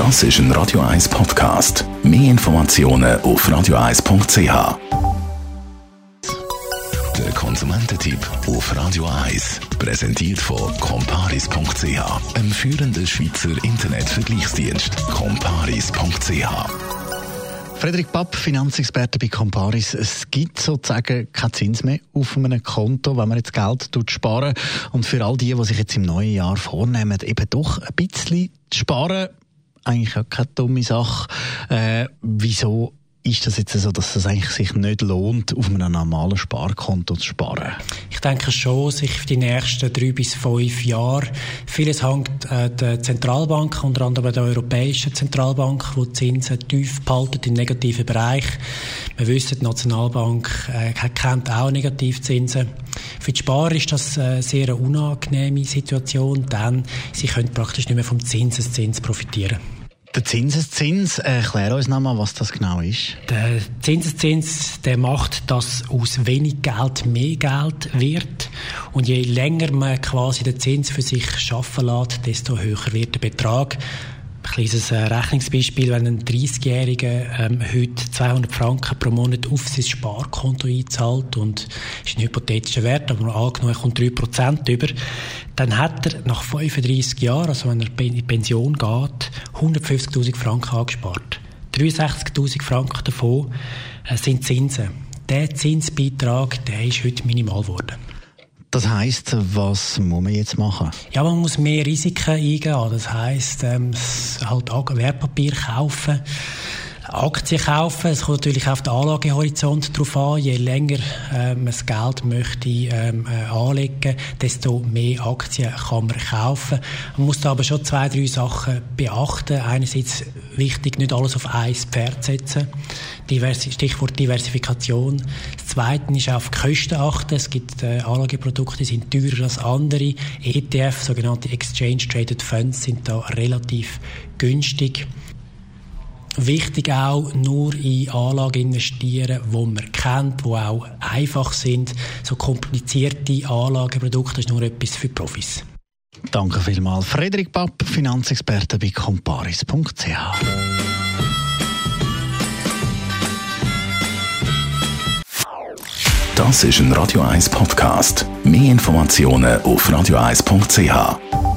Das ist ein Radio 1 Podcast. Mehr Informationen auf radio1.ch. Der Konsumententipp auf Radio 1 präsentiert von comparis.ch, einem führenden Schweizer Internetvergleichsdienst. comparis.ch Frederik Papp, Finanzexperte bei Comparis. Es gibt sozusagen keinen Zins mehr auf einem Konto, wenn man jetzt Geld sparen Und für all die, die sich jetzt im neuen Jahr vornehmen, eben doch ein bisschen zu sparen, eigentlich auch keine dumme Sache. Äh, wieso ist das jetzt so, dass es eigentlich sich nicht lohnt, auf einem normalen Sparkonto zu sparen? Ich denke schon, sich für die nächsten drei bis fünf Jahre. Vieles hängt äh, der Zentralbank, unter anderem der Europäischen Zentralbank, wo die Zinsen tief behalten im negativen Bereich. Wir wissen, die Nationalbank äh, kennt auch Negativzinsen. Für die Sparer ist das eine sehr unangenehme Situation, denn sie können praktisch nicht mehr vom Zinseszins profitieren. Der Zinseszins, erklär uns nochmal, was das genau ist. Der Zinseszins, der macht, dass aus wenig Geld mehr Geld wird. Und je länger man quasi den Zins für sich schaffen lässt, desto höher wird der Betrag. Ein kleines äh, Rechnungsbeispiel, wenn ein 30-Jähriger ähm, heute 200 Franken pro Monat auf sein Sparkonto einzahlt und ist ein hypothetischer Wert, aber angenommen, er kommt 3% über, dann hat er nach 35 Jahren, also wenn er in die Pension geht, 150'000 Franken angespart. 63'000 Franken davon äh, sind Zinsen. Der Zinsbeitrag, der ist heute minimal geworden. Das heißt, was muss man jetzt machen? Ja, man muss mehr Risiken eingehen. Das heißt, ähm, halt Wertpapier kaufen. Aktien kaufen. Es kommt natürlich auf den Anlagehorizont drauf an. Je länger äh, man das Geld möchte ähm, äh, anlegen, desto mehr Aktien kann man kaufen. Man muss da aber schon zwei, drei Sachen beachten. Einerseits wichtig, nicht alles auf ein Pferd setzen. Diversi Stichwort Diversifikation. Das Zweite ist auf die Kosten achten. Es gibt äh, Anlageprodukte, die sind teurer als andere. ETF, sogenannte Exchange Traded Funds, sind da relativ günstig. Wichtig auch, nur in Anlagen investieren, die man kennt, die auch einfach sind. So komplizierte Anlageprodukte ist nur etwas für Profis. Danke vielmals. Frederik Papp, Finanzexperte bei comparis.ch. Das ist ein Radio 1 Podcast. Mehr Informationen auf radio1.ch.